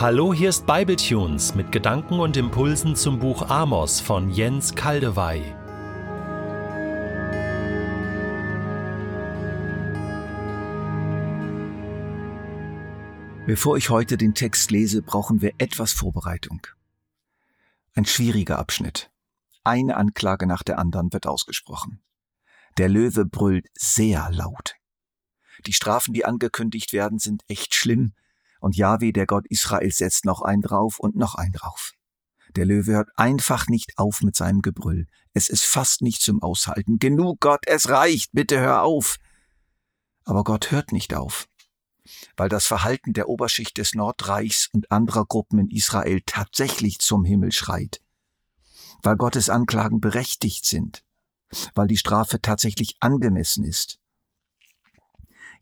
Hallo, hier ist Bibletunes mit Gedanken und Impulsen zum Buch Amos von Jens Kaldewey. Bevor ich heute den Text lese, brauchen wir etwas Vorbereitung. Ein schwieriger Abschnitt. Eine Anklage nach der anderen wird ausgesprochen. Der Löwe brüllt sehr laut. Die Strafen, die angekündigt werden, sind echt schlimm, und Yahweh, der Gott Israel, setzt noch einen drauf und noch einen drauf. Der Löwe hört einfach nicht auf mit seinem Gebrüll. Es ist fast nicht zum Aushalten. Genug, Gott, es reicht, bitte hör auf. Aber Gott hört nicht auf, weil das Verhalten der Oberschicht des Nordreichs und anderer Gruppen in Israel tatsächlich zum Himmel schreit, weil Gottes Anklagen berechtigt sind, weil die Strafe tatsächlich angemessen ist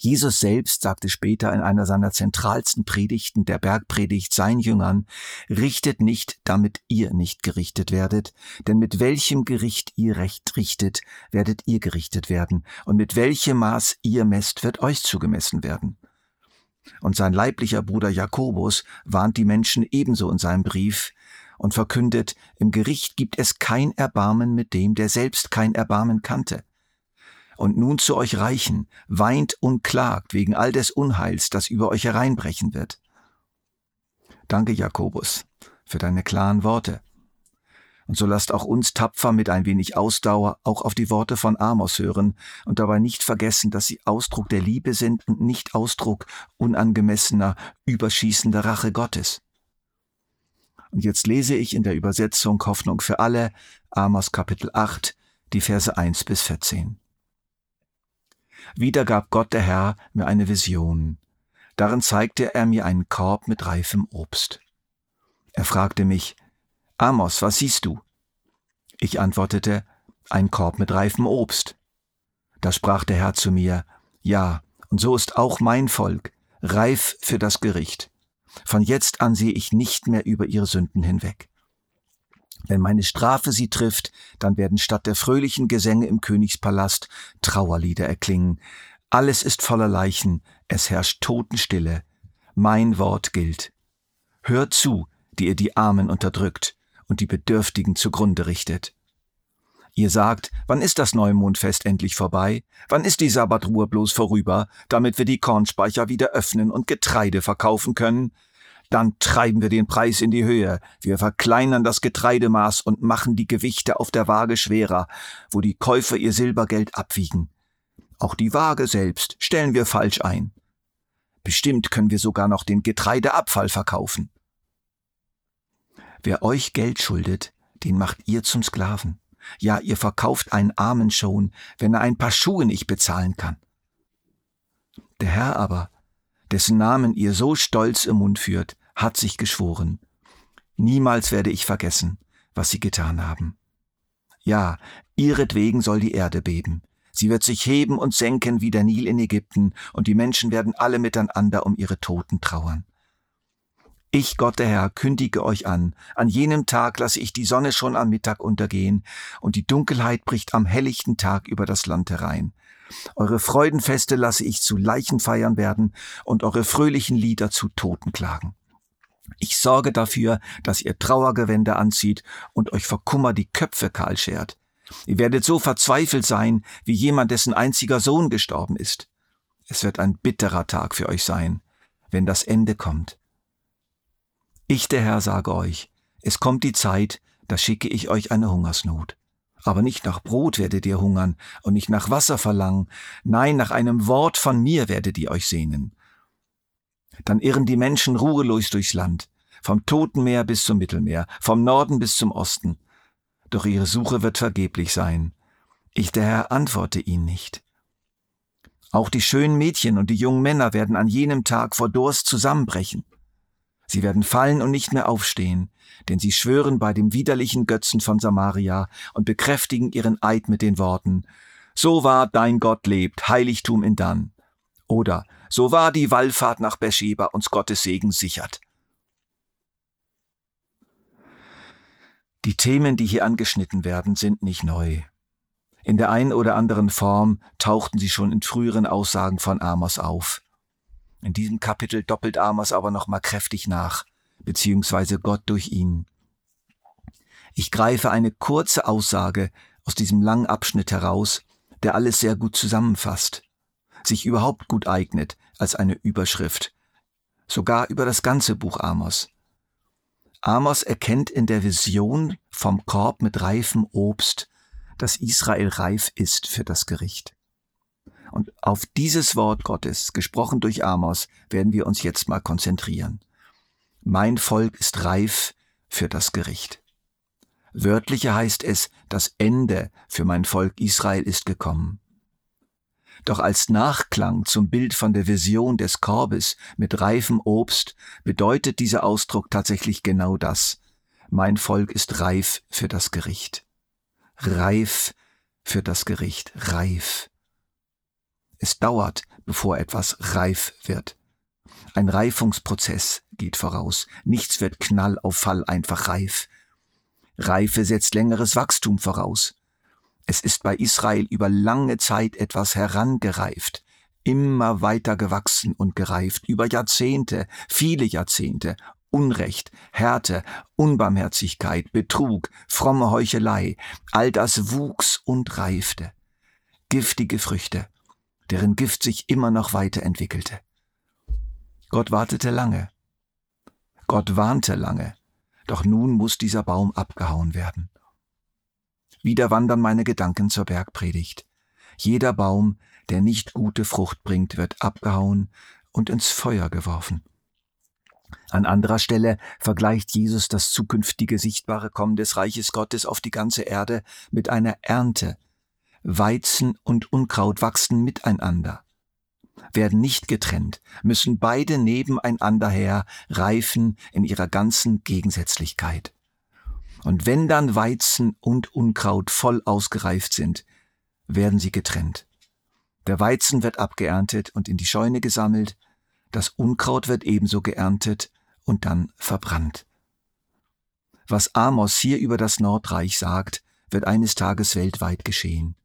Jesus selbst sagte später in einer seiner zentralsten Predigten, der Bergpredigt, seinen Jüngern, richtet nicht, damit ihr nicht gerichtet werdet, denn mit welchem Gericht ihr recht richtet, werdet ihr gerichtet werden, und mit welchem Maß ihr messt, wird euch zugemessen werden. Und sein leiblicher Bruder Jakobus warnt die Menschen ebenso in seinem Brief und verkündet, im Gericht gibt es kein Erbarmen mit dem, der selbst kein Erbarmen kannte und nun zu euch reichen, weint und klagt wegen all des Unheils, das über euch hereinbrechen wird. Danke, Jakobus, für deine klaren Worte. Und so lasst auch uns tapfer mit ein wenig Ausdauer auch auf die Worte von Amos hören und dabei nicht vergessen, dass sie Ausdruck der Liebe sind und nicht Ausdruck unangemessener, überschießender Rache Gottes. Und jetzt lese ich in der Übersetzung Hoffnung für alle, Amos Kapitel 8, die Verse 1 bis 14. Wieder gab Gott der Herr mir eine Vision. Darin zeigte er mir einen Korb mit reifem Obst. Er fragte mich, Amos, was siehst du? Ich antwortete, ein Korb mit reifem Obst. Da sprach der Herr zu mir, ja, und so ist auch mein Volk, reif für das Gericht. Von jetzt an sehe ich nicht mehr über ihre Sünden hinweg. Wenn meine Strafe sie trifft, dann werden statt der fröhlichen Gesänge im Königspalast Trauerlieder erklingen. Alles ist voller Leichen, es herrscht Totenstille. Mein Wort gilt. Hört zu, die ihr die Armen unterdrückt und die Bedürftigen zugrunde richtet. Ihr sagt, wann ist das Neumondfest endlich vorbei? Wann ist die Sabbatruhe bloß vorüber, damit wir die Kornspeicher wieder öffnen und Getreide verkaufen können? Dann treiben wir den Preis in die Höhe, wir verkleinern das Getreidemaß und machen die Gewichte auf der Waage schwerer, wo die Käufer ihr Silbergeld abwiegen. Auch die Waage selbst stellen wir falsch ein. Bestimmt können wir sogar noch den Getreideabfall verkaufen. Wer euch Geld schuldet, den macht ihr zum Sklaven. Ja, ihr verkauft einen Armen schon, wenn er ein paar Schuhe nicht bezahlen kann. Der Herr aber, dessen Namen ihr so stolz im Mund führt, hat sich geschworen, niemals werde ich vergessen, was sie getan haben. Ja, ihretwegen soll die Erde beben. Sie wird sich heben und senken wie der Nil in Ägypten, und die Menschen werden alle miteinander um ihre Toten trauern. Ich, Gott der Herr, kündige euch an, an jenem Tag lasse ich die Sonne schon am Mittag untergehen, und die Dunkelheit bricht am helllichten Tag über das Land herein. Eure Freudenfeste lasse ich zu Leichenfeiern werden, und eure fröhlichen Lieder zu Totenklagen. Ich sorge dafür, dass ihr Trauergewänder anzieht und euch vor Kummer die Köpfe kahl schert. Ihr werdet so verzweifelt sein, wie jemand, dessen einziger Sohn gestorben ist. Es wird ein bitterer Tag für euch sein, wenn das Ende kommt. Ich, der Herr, sage euch, es kommt die Zeit, da schicke ich euch eine Hungersnot. Aber nicht nach Brot werdet ihr hungern und nicht nach Wasser verlangen, nein, nach einem Wort von mir werdet ihr euch sehnen. Dann irren die Menschen ruhelos durchs Land, vom Totenmeer bis zum Mittelmeer, vom Norden bis zum Osten. Doch ihre Suche wird vergeblich sein. Ich, der Herr, antworte ihnen nicht. Auch die schönen Mädchen und die jungen Männer werden an jenem Tag vor Durst zusammenbrechen. Sie werden fallen und nicht mehr aufstehen, denn sie schwören bei dem widerlichen Götzen von Samaria und bekräftigen ihren Eid mit den Worten, So wahr dein Gott lebt, Heiligtum in Dan. Oder so war die Wallfahrt nach Beersheba uns Gottes Segen sichert. Die Themen, die hier angeschnitten werden, sind nicht neu. In der einen oder anderen Form tauchten sie schon in früheren Aussagen von Amos auf. In diesem Kapitel doppelt Amos aber nochmal kräftig nach. beziehungsweise Gott durch ihn. Ich greife eine kurze Aussage aus diesem langen Abschnitt heraus, der alles sehr gut zusammenfasst, sich überhaupt gut eignet als eine Überschrift, sogar über das ganze Buch Amos. Amos erkennt in der Vision vom Korb mit reifem Obst, dass Israel reif ist für das Gericht. Und auf dieses Wort Gottes, gesprochen durch Amos, werden wir uns jetzt mal konzentrieren. Mein Volk ist reif für das Gericht. Wörtlicher heißt es, das Ende für mein Volk Israel ist gekommen. Doch als Nachklang zum Bild von der Vision des Korbes mit reifem Obst bedeutet dieser Ausdruck tatsächlich genau das. Mein Volk ist reif für das Gericht. Reif für das Gericht. Reif. Es dauert, bevor etwas reif wird. Ein Reifungsprozess geht voraus. Nichts wird Knall auf Fall einfach reif. Reife setzt längeres Wachstum voraus. Es ist bei Israel über lange Zeit etwas herangereift, immer weiter gewachsen und gereift, über Jahrzehnte, viele Jahrzehnte, Unrecht, Härte, Unbarmherzigkeit, Betrug, fromme Heuchelei, all das wuchs und reifte. Giftige Früchte, deren Gift sich immer noch weiterentwickelte. Gott wartete lange. Gott warnte lange. Doch nun muss dieser Baum abgehauen werden. Wieder wandern meine Gedanken zur Bergpredigt. Jeder Baum, der nicht gute Frucht bringt, wird abgehauen und ins Feuer geworfen. An anderer Stelle vergleicht Jesus das zukünftige sichtbare Kommen des Reiches Gottes auf die ganze Erde mit einer Ernte. Weizen und Unkraut wachsen miteinander, werden nicht getrennt, müssen beide nebeneinander her reifen in ihrer ganzen Gegensätzlichkeit. Und wenn dann Weizen und Unkraut voll ausgereift sind, werden sie getrennt. Der Weizen wird abgeerntet und in die Scheune gesammelt, das Unkraut wird ebenso geerntet und dann verbrannt. Was Amos hier über das Nordreich sagt, wird eines Tages weltweit geschehen.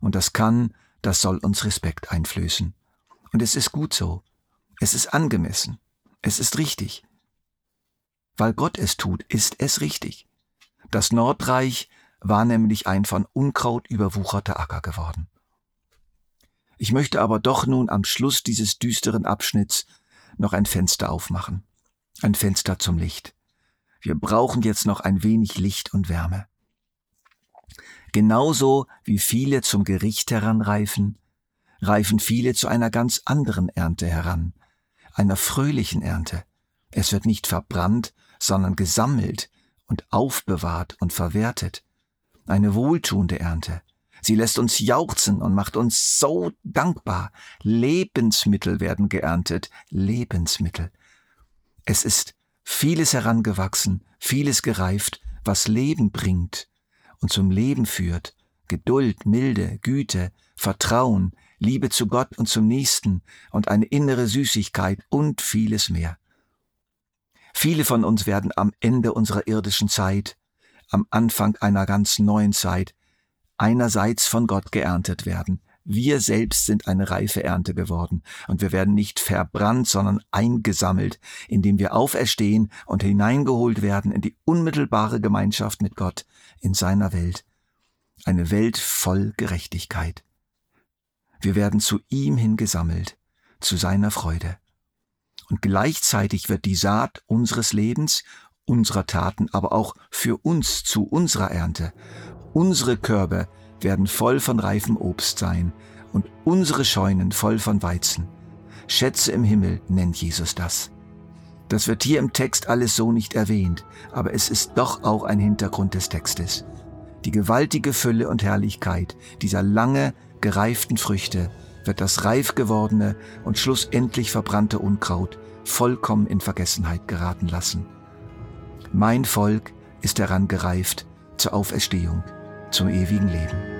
Und das kann, das soll uns Respekt einflößen. Und es ist gut so. Es ist angemessen. Es ist richtig. Weil Gott es tut, ist es richtig. Das Nordreich war nämlich ein von Unkraut überwucherter Acker geworden. Ich möchte aber doch nun am Schluss dieses düsteren Abschnitts noch ein Fenster aufmachen. Ein Fenster zum Licht. Wir brauchen jetzt noch ein wenig Licht und Wärme. Genauso wie viele zum Gericht heranreifen, reifen viele zu einer ganz anderen Ernte heran, einer fröhlichen Ernte. Es wird nicht verbrannt, sondern gesammelt, und aufbewahrt und verwertet. Eine wohltuende Ernte. Sie lässt uns jauchzen und macht uns so dankbar. Lebensmittel werden geerntet. Lebensmittel. Es ist vieles herangewachsen, vieles gereift, was Leben bringt und zum Leben führt. Geduld, Milde, Güte, Vertrauen, Liebe zu Gott und zum Nächsten und eine innere Süßigkeit und vieles mehr. Viele von uns werden am Ende unserer irdischen Zeit, am Anfang einer ganz neuen Zeit, einerseits von Gott geerntet werden. Wir selbst sind eine reife Ernte geworden und wir werden nicht verbrannt, sondern eingesammelt, indem wir auferstehen und hineingeholt werden in die unmittelbare Gemeinschaft mit Gott in seiner Welt. Eine Welt voll Gerechtigkeit. Wir werden zu ihm hingesammelt, zu seiner Freude. Und gleichzeitig wird die Saat unseres Lebens, unserer Taten, aber auch für uns zu unserer Ernte. Unsere Körbe werden voll von reifem Obst sein und unsere Scheunen voll von Weizen. Schätze im Himmel nennt Jesus das. Das wird hier im Text alles so nicht erwähnt, aber es ist doch auch ein Hintergrund des Textes. Die gewaltige Fülle und Herrlichkeit dieser lange gereiften Früchte wird das reif gewordene und schlussendlich verbrannte Unkraut vollkommen in Vergessenheit geraten lassen. Mein Volk ist daran gereift zur Auferstehung, zum ewigen Leben.